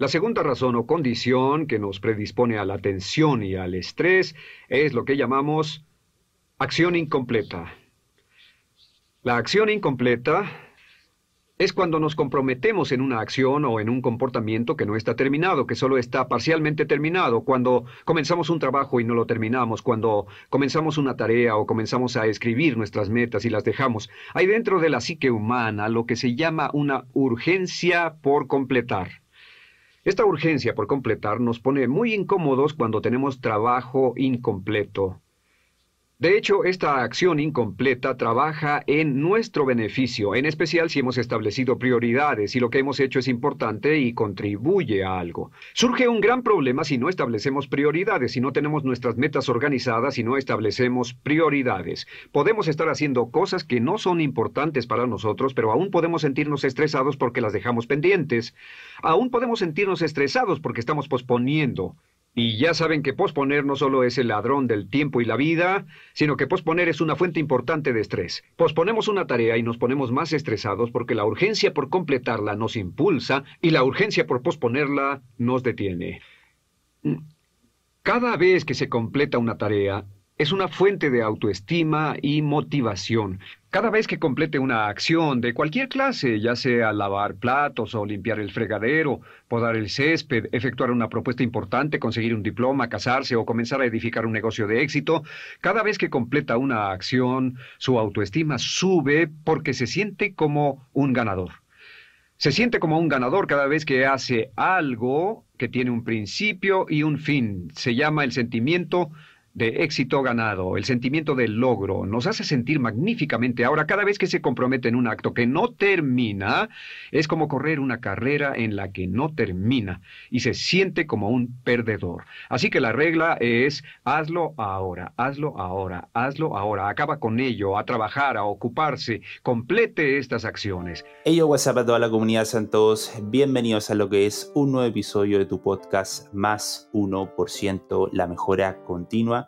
La segunda razón o condición que nos predispone a la tensión y al estrés es lo que llamamos acción incompleta. La acción incompleta es cuando nos comprometemos en una acción o en un comportamiento que no está terminado, que solo está parcialmente terminado, cuando comenzamos un trabajo y no lo terminamos, cuando comenzamos una tarea o comenzamos a escribir nuestras metas y las dejamos. Hay dentro de la psique humana lo que se llama una urgencia por completar. Esta urgencia por completar nos pone muy incómodos cuando tenemos trabajo incompleto. De hecho, esta acción incompleta trabaja en nuestro beneficio, en especial si hemos establecido prioridades y lo que hemos hecho es importante y contribuye a algo. Surge un gran problema si no establecemos prioridades, si no tenemos nuestras metas organizadas y no establecemos prioridades. Podemos estar haciendo cosas que no son importantes para nosotros, pero aún podemos sentirnos estresados porque las dejamos pendientes. Aún podemos sentirnos estresados porque estamos posponiendo. Y ya saben que posponer no solo es el ladrón del tiempo y la vida, sino que posponer es una fuente importante de estrés. Posponemos una tarea y nos ponemos más estresados porque la urgencia por completarla nos impulsa y la urgencia por posponerla nos detiene. Cada vez que se completa una tarea, es una fuente de autoestima y motivación. Cada vez que complete una acción de cualquier clase, ya sea lavar platos o limpiar el fregadero, podar el césped, efectuar una propuesta importante, conseguir un diploma, casarse o comenzar a edificar un negocio de éxito, cada vez que completa una acción, su autoestima sube porque se siente como un ganador. Se siente como un ganador cada vez que hace algo que tiene un principio y un fin. Se llama el sentimiento de éxito ganado, el sentimiento del logro, nos hace sentir magníficamente. Ahora, cada vez que se compromete en un acto que no termina, es como correr una carrera en la que no termina y se siente como un perdedor. Así que la regla es hazlo ahora, hazlo ahora, hazlo ahora, acaba con ello, a trabajar, a ocuparse, complete estas acciones. Hey, WhatsApp a toda la comunidad Santos, bienvenidos a lo que es un nuevo episodio de tu podcast Más 1%, la mejora continua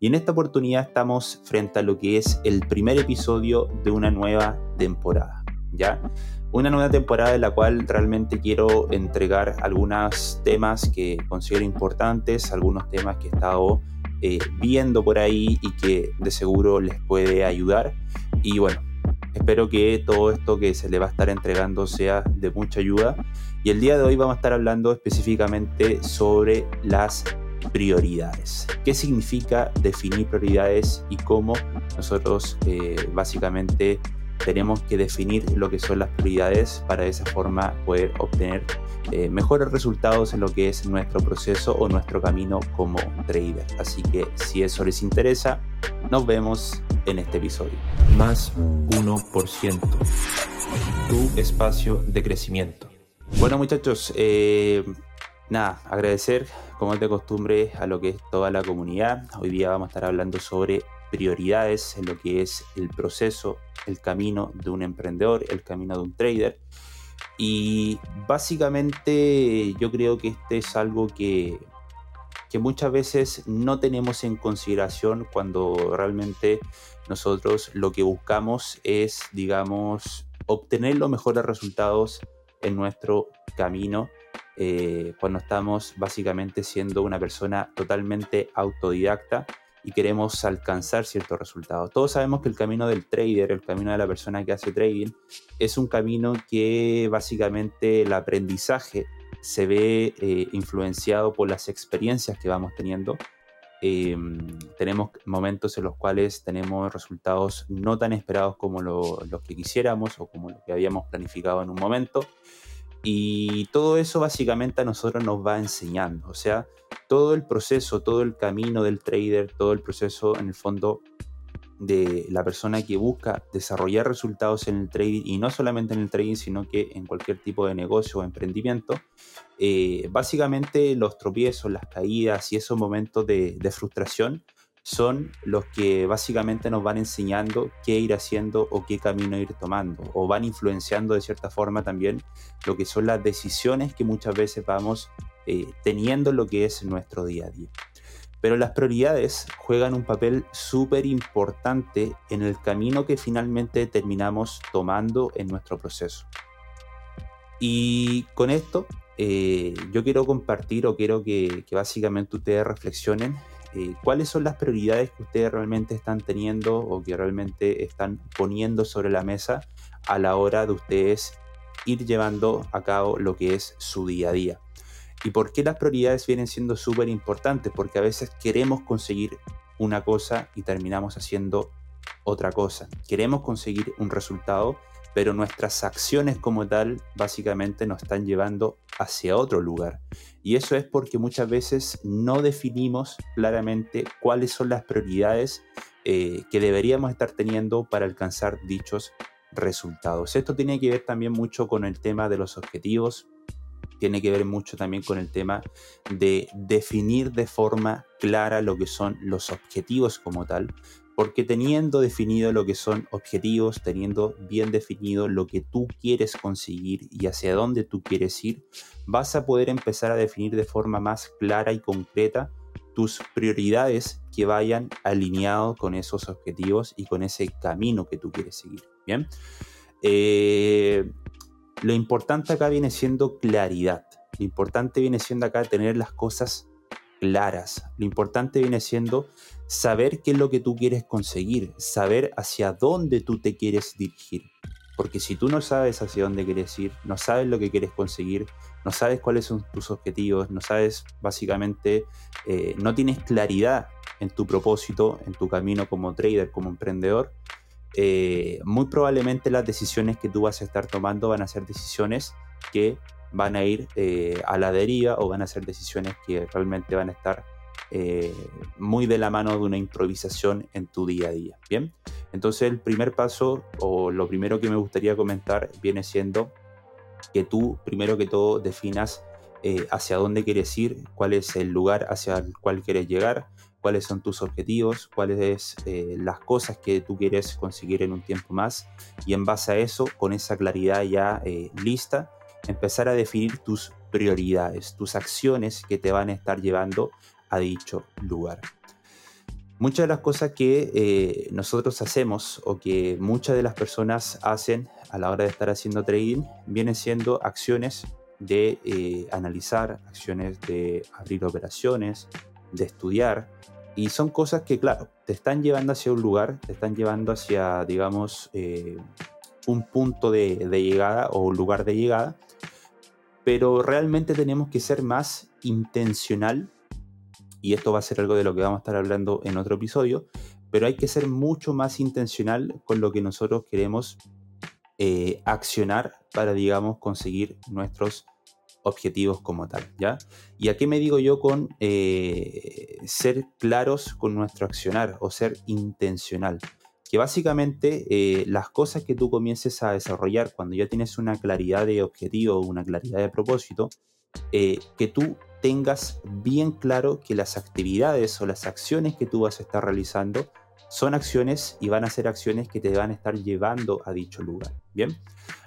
y en esta oportunidad estamos frente a lo que es el primer episodio de una nueva temporada, ¿ya? Una nueva temporada en la cual realmente quiero entregar algunos temas que considero importantes, algunos temas que he estado eh, viendo por ahí y que de seguro les puede ayudar. Y bueno, espero que todo esto que se le va a estar entregando sea de mucha ayuda. Y el día de hoy vamos a estar hablando específicamente sobre las prioridades. ¿Qué significa definir prioridades y cómo nosotros eh, básicamente tenemos que definir lo que son las prioridades para de esa forma poder obtener eh, mejores resultados en lo que es nuestro proceso o nuestro camino como trader. Así que si eso les interesa, nos vemos en este episodio. Más 1%. Tu espacio de crecimiento. Bueno muchachos, eh, nada, agradecer como de costumbre a lo que es toda la comunidad. Hoy día vamos a estar hablando sobre prioridades en lo que es el proceso, el camino de un emprendedor, el camino de un trader. Y básicamente yo creo que este es algo que, que muchas veces no tenemos en consideración cuando realmente nosotros lo que buscamos es, digamos, obtener los mejores resultados en nuestro camino eh, cuando estamos básicamente siendo una persona totalmente autodidacta y queremos alcanzar ciertos resultados. Todos sabemos que el camino del trader, el camino de la persona que hace trading, es un camino que básicamente el aprendizaje se ve eh, influenciado por las experiencias que vamos teniendo. Em, tenemos momentos en los cuales tenemos resultados no tan esperados como los que quisiéramos o como lo que habíamos planificado en un momento. Y todo eso básicamente a nosotros nos va enseñando. O sea, todo el proceso, todo el camino del trader, todo el proceso en el fondo de la persona que busca desarrollar resultados en el trading y no solamente en el trading, sino que en cualquier tipo de negocio o emprendimiento, eh, básicamente los tropiezos, las caídas y esos momentos de, de frustración son los que básicamente nos van enseñando qué ir haciendo o qué camino ir tomando, o van influenciando de cierta forma también lo que son las decisiones que muchas veces vamos eh, teniendo en lo que es nuestro día a día. Pero las prioridades juegan un papel súper importante en el camino que finalmente terminamos tomando en nuestro proceso. Y con esto eh, yo quiero compartir o quiero que, básicamente ustedes reflexionen eh, cuáles son las prioridades que ustedes realmente están teniendo o que realmente están poniendo sobre la mesa a la hora de ustedes ir llevando a cabo lo que es su día a día. ¿Y por qué las prioridades vienen siendo súper importantes? Porque a veces queremos conseguir una cosa y terminamos haciendo otra cosa. Queremos conseguir un resultado, pero nuestras acciones como tal básicamente nos están llevando hacia otro lugar. Y eso es porque muchas veces no definimos claramente cuáles son las prioridades eh, que deberíamos estar teniendo para alcanzar dichos resultados. Esto tiene que ver también mucho con el tema de los objetivos, tiene que ver mucho también con el tema de definir de forma clara lo que son los objetivos como tal, porque teniendo definido lo que son objetivos, teniendo bien definido lo que tú quieres conseguir y hacia dónde tú quieres ir, vas a poder empezar a definir de forma más clara y concreta tus prioridades que vayan alineados con esos objetivos y con ese camino que tú quieres seguir. Bien. Eh, lo importante acá viene siendo claridad. Lo importante viene siendo acá tener las cosas claras. Lo importante viene siendo saber qué es lo que tú quieres conseguir, saber hacia dónde tú te quieres dirigir. Porque si tú no sabes hacia dónde quieres ir, no sabes lo que quieres conseguir, no sabes cuáles son tus objetivos, no sabes básicamente, eh, no tienes claridad en tu propósito, en tu camino como trader, como emprendedor, eh, muy probablemente las decisiones que tú vas a estar tomando van a ser decisiones que van a ir eh, a la deriva o van a ser decisiones que realmente van a estar eh, muy de la mano de una improvisación en tu día a día. Bien, entonces el primer paso o lo primero que me gustaría comentar viene siendo que tú primero que todo definas hacia dónde quieres ir, cuál es el lugar hacia el cual quieres llegar, cuáles son tus objetivos, cuáles eh, las cosas que tú quieres conseguir en un tiempo más y en base a eso, con esa claridad ya eh, lista, empezar a definir tus prioridades, tus acciones que te van a estar llevando a dicho lugar. Muchas de las cosas que eh, nosotros hacemos o que muchas de las personas hacen a la hora de estar haciendo trading vienen siendo acciones de analizar, acciones de abrir operaciones, de estudiar. Y son cosas que, claro, te están llevando hacia un lugar, te están llevando hacia, digamos, eh, un punto de, llegada o un lugar de llegada. Pero realmente tenemos que ser más intencional. Y esto va a ser algo de lo que vamos a estar hablando en otro episodio. Pero hay que ser mucho más intencional con lo que nosotros queremos eh, accionar para, digamos, conseguir nuestros objetivos como tal, ¿ya? ¿Y a qué me digo yo con eh, ser claros con nuestro accionar o ser intencional? Que básicamente eh, las cosas que tú comiences a desarrollar cuando ya tienes una claridad de objetivo, una claridad de propósito, eh, que tú tengas bien claro que las actividades o las acciones que tú vas a estar realizando son acciones y van a ser acciones que te van a estar llevando a dicho lugar. Bien,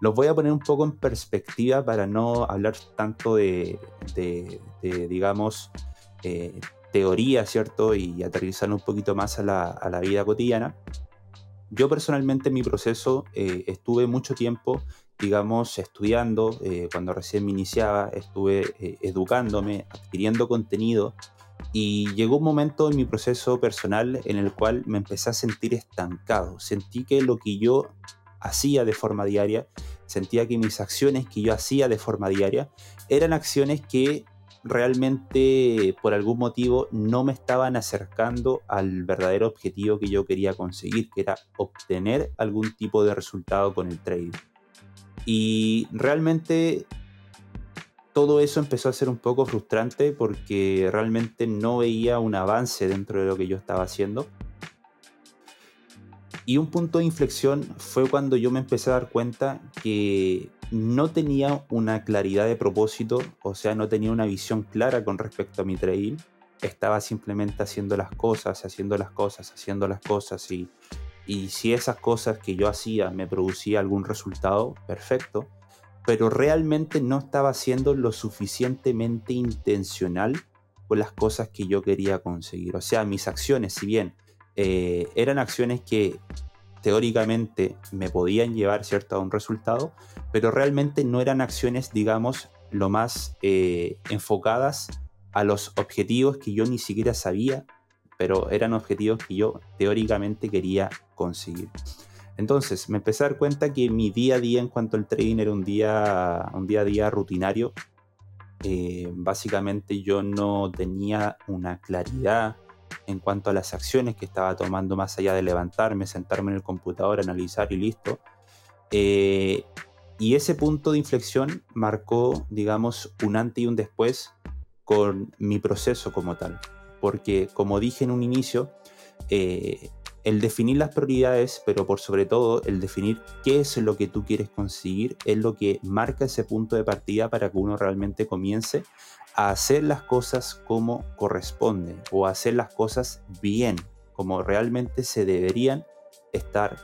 los voy a poner un poco en perspectiva para no hablar tanto de, digamos, eh, teoría, ¿cierto? Y aterrizar un poquito más a la, vida cotidiana. Yo personalmente en mi proceso eh, estuve mucho tiempo, digamos, estudiando, eh, cuando recién me iniciaba, estuve educándome, adquiriendo contenido y llegó un momento en mi proceso personal en el cual me empecé a sentir estancado. Sentí que lo que yo hacía de forma diaria, sentía que mis acciones que yo hacía de forma diaria eran acciones que realmente por algún motivo no me estaban acercando al verdadero objetivo que yo quería conseguir, que era obtener algún tipo de resultado con el trading. Y realmente todo eso empezó a ser un poco frustrante porque realmente no veía un avance dentro de lo que yo estaba haciendo. Y un punto de inflexión fue cuando yo me empecé a dar cuenta que no tenía una claridad de propósito, o sea, no tenía una visión clara con respecto a mi trading. Estaba simplemente haciendo las cosas, haciendo las cosas, haciendo las cosas y, y si esas cosas que yo hacía me producía algún resultado, perfecto pero realmente no estaba siendo lo suficientemente intencional con las cosas que yo quería conseguir. O sea, mis acciones, si bien eh, eran acciones que teóricamente me podían llevar ¿cierto? a un resultado, pero realmente no eran acciones, digamos, lo más eh, enfocadas a los objetivos que yo ni siquiera sabía, pero eran objetivos que yo teóricamente quería conseguir. Entonces me empecé a dar cuenta que mi día a día en cuanto al trading era un día, un día a día rutinario. Eh, básicamente yo no tenía una claridad en cuanto a las acciones que estaba tomando más allá de levantarme, sentarme en el computador, analizar y listo. Eh, y ese punto de inflexión marcó, digamos, un antes y un después con mi proceso como tal. Porque, como dije en un inicio, eh, el definir las prioridades, pero por sobre todo el definir qué es lo que tú quieres conseguir, es lo que marca ese punto de partida para que uno realmente comience a hacer las cosas como corresponden o a hacer las cosas bien, como realmente se deberían estar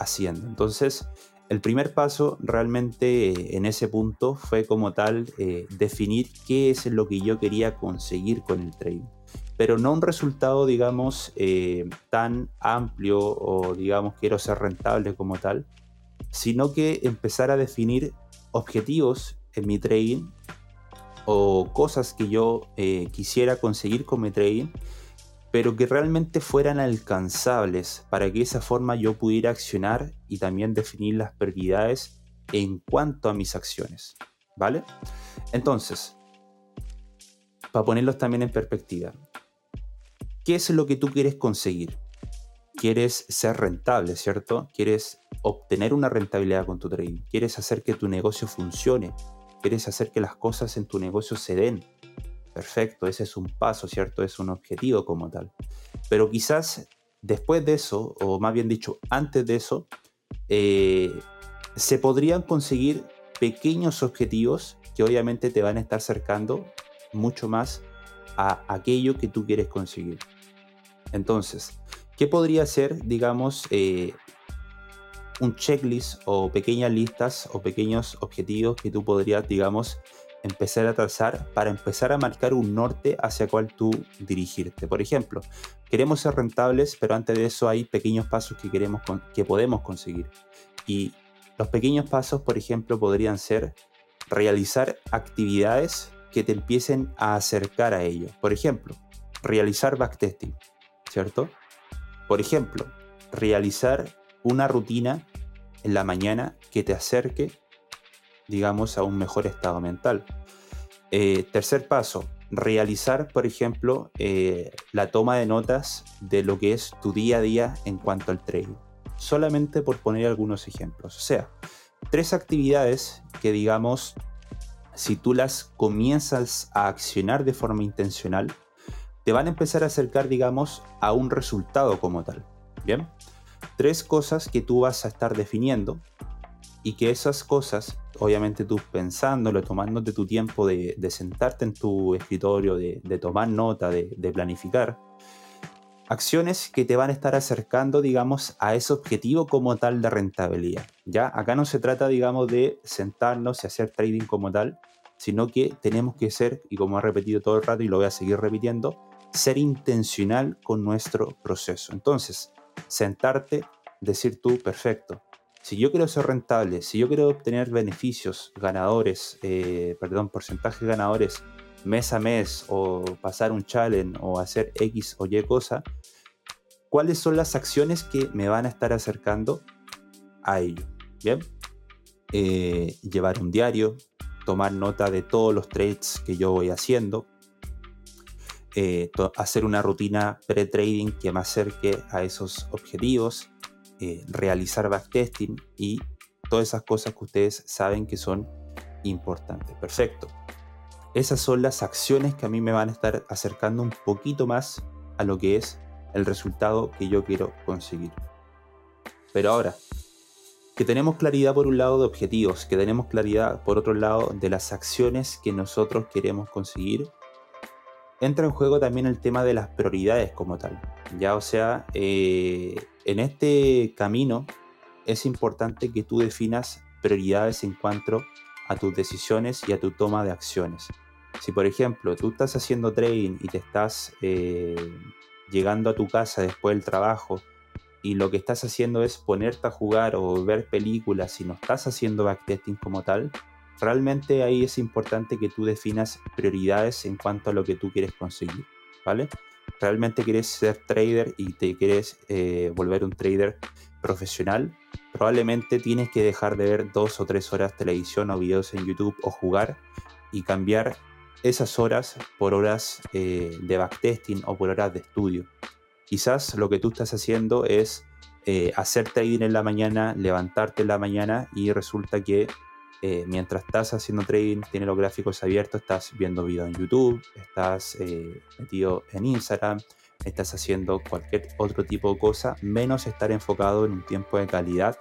haciendo. Entonces, el primer paso realmente eh, en ese punto fue como tal eh, definir qué es lo que yo quería conseguir con el trading. Pero no un resultado, digamos, eh, tan amplio o digamos quiero ser rentable como tal, sino que empezar a definir objetivos en mi trading o cosas que yo eh, quisiera conseguir con mi trading, pero que realmente fueran alcanzables para que de esa forma yo pudiera accionar y también definir las prioridades en cuanto a mis acciones. ¿Vale? Entonces, para ponerlos también en perspectiva, ¿qué es lo que tú quieres conseguir? Quieres ser rentable, ¿cierto? Quieres obtener una rentabilidad con tu trading. Quieres hacer que tu negocio funcione quieres hacer que las cosas en tu negocio se den. Perfecto, ese es un paso, ¿cierto? Es un objetivo como tal. Pero quizás después de eso, o más bien dicho, antes de eso, eh, se podrían conseguir pequeños objetivos que obviamente te van a estar acercando mucho más a aquello que tú quieres conseguir. Entonces, ¿qué podría ser, digamos, eh, un checklist o pequeñas listas o pequeños objetivos que tú podrías, digamos, empezar a trazar para empezar a marcar un norte hacia cual tú dirigirte. Por ejemplo, queremos ser rentables, pero antes de eso hay pequeños pasos que queremos que podemos conseguir. Y los pequeños pasos, por ejemplo, podrían ser realizar actividades que te empiecen a acercar a ello. Por ejemplo, realizar backtesting, ¿cierto? Por ejemplo, realizar una rutina en la mañana que te acerque, digamos, a un mejor estado mental. Eh, tercer paso, realizar, por ejemplo, eh, la toma de notas de lo que es tu día a día en cuanto al trading. Solamente por poner algunos ejemplos. O sea, tres actividades que, digamos, si tú las comienzas a accionar de forma intencional, te van a empezar a acercar, digamos, a un resultado como tal. Bien tres cosas que tú vas a estar definiendo y que esas cosas, obviamente tú pensándolo, tomándote tu tiempo de, sentarte en tu escritorio, de, tomar nota, de, planificar, acciones que te van a estar acercando, digamos, a ese objetivo como tal de rentabilidad. Ya, acá no se trata, digamos, de sentarnos y hacer trading como tal, sino que tenemos que ser, y como he repetido todo el rato y lo voy a seguir repitiendo, ser intencional con nuestro proceso. Entonces, sentarte, decir tú, perfecto, si yo quiero ser rentable, si yo quiero obtener beneficios ganadores, eh, perdón, porcentajes ganadores mes a mes o pasar un challenge o hacer X o Y cosa, ¿cuáles son las acciones que me van a estar acercando a ello? Bien, eh, llevar un diario, tomar nota de todos los trades que yo voy haciendo, eh, hacer una rutina pre-trading que me acerque a esos objetivos, eh, realizar backtesting y todas esas cosas que ustedes saben que son importantes. Perfecto. Esas son las acciones que a mí me van a estar acercando un poquito más a lo que es el resultado que yo quiero conseguir. Pero ahora, que tenemos claridad por un lado de objetivos, que tenemos claridad por otro lado de las acciones que nosotros queremos conseguir, entra en juego también el tema de las prioridades como tal. Ya, o sea, eh, en este camino es importante que tú definas prioridades en cuanto a tus decisiones y a tu toma de acciones. Si por ejemplo tú estás haciendo trading y te estás eh, llegando a tu casa después del trabajo y lo que estás haciendo es ponerte a jugar o ver películas y no estás haciendo backtesting como tal, realmente ahí es importante que tú definas prioridades en cuanto a lo que tú quieres conseguir, ¿vale? Realmente quieres ser trader y te quieres eh, volver un trader profesional, probablemente tienes que dejar de ver dos o tres horas televisión o videos en YouTube o jugar y cambiar esas horas por horas eh, de backtesting o por horas de estudio. Quizás lo que tú estás haciendo es eh, hacer trading en la mañana, levantarte en la mañana y resulta que eh, mientras estás haciendo trading, tienes los gráficos abiertos, estás viendo videos en YouTube, estás eh, metido en Instagram, estás haciendo cualquier otro tipo de cosa, menos estar enfocado en un tiempo de calidad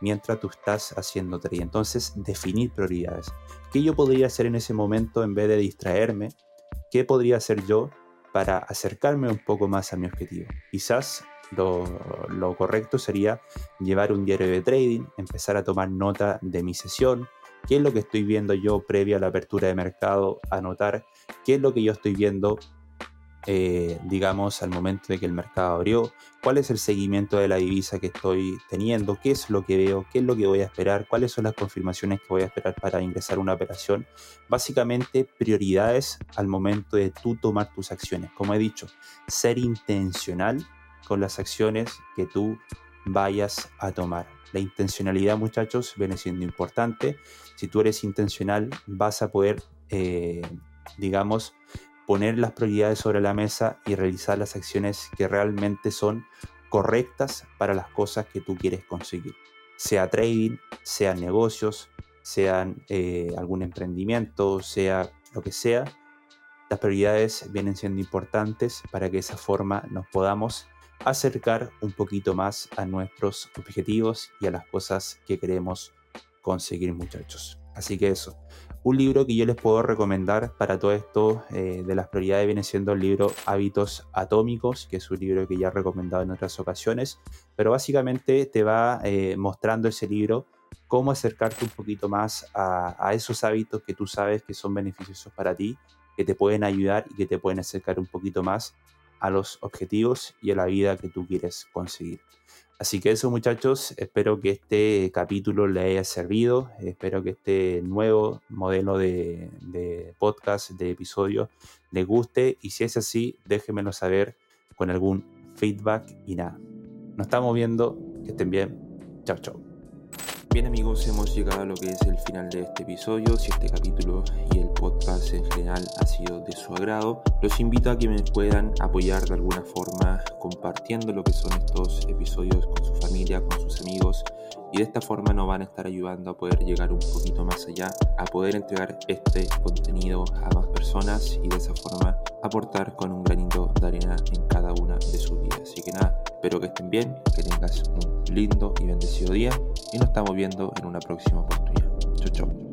mientras tú estás haciendo trading. Entonces, definir prioridades. ¿Qué yo podría hacer en ese momento en vez de distraerme? ¿Qué podría hacer yo para acercarme un poco más a mi objetivo? Quizás lo, lo, correcto sería llevar un diario de trading, empezar a tomar nota de mi sesión, qué es lo que estoy viendo yo previa a la apertura de mercado, anotar qué es lo que yo estoy viendo, eh, digamos, al momento de que el mercado abrió, cuál es el seguimiento de la divisa que estoy teniendo, qué es lo que veo, qué es lo que voy a esperar, cuáles son las confirmaciones que voy a esperar para ingresar a una operación. Básicamente, prioridades al momento de tú tomar tus acciones. Como he dicho, ser intencional con las acciones que tú vayas a tomar. La intencionalidad, muchachos, viene siendo importante. Si tú eres intencional, vas a poder, eh, digamos, poner las prioridades sobre la mesa y realizar las acciones que realmente son correctas para las cosas que tú quieres conseguir. Sea trading, sean negocios, sean eh, algún emprendimiento, sea lo que sea. Las prioridades vienen siendo importantes para que de esa forma nos podamos acercar un poquito más a nuestros objetivos y a las cosas que queremos conseguir muchachos. Así que eso, un libro que yo les puedo recomendar para todo esto eh, de las prioridades viene siendo el libro Hábitos Atómicos, que es un libro que ya he recomendado en otras ocasiones, pero básicamente te va eh, mostrando ese libro cómo acercarte un poquito más a, a esos hábitos que tú sabes que son beneficiosos para ti, que te pueden ayudar y que te pueden acercar un poquito más a los objetivos y a la vida que tú quieres conseguir. Así que eso muchachos, espero que este capítulo le haya servido, espero que este nuevo modelo de, podcast, de episodio, les guste y si es así, déjenmelo saber con algún feedback y nada. Nos estamos viendo, que estén bien, chao chao. Bien amigos, hemos llegado a lo que es el final de este episodio. Si este capítulo y el podcast en general ha sido de su agrado, los invito a que me puedan apoyar de alguna forma compartiendo lo que son estos episodios con su familia, con sus amigos y de esta forma nos van a estar ayudando a poder llegar un poquito más allá, a poder entregar este contenido a más personas y de esa forma aportar con un granito de arena en cada una de sus vidas. Así que nada, espero que estén bien, que tengas un lindo y bendecido día y nos estamos viendo en una próxima oportunidad. Chau, chau.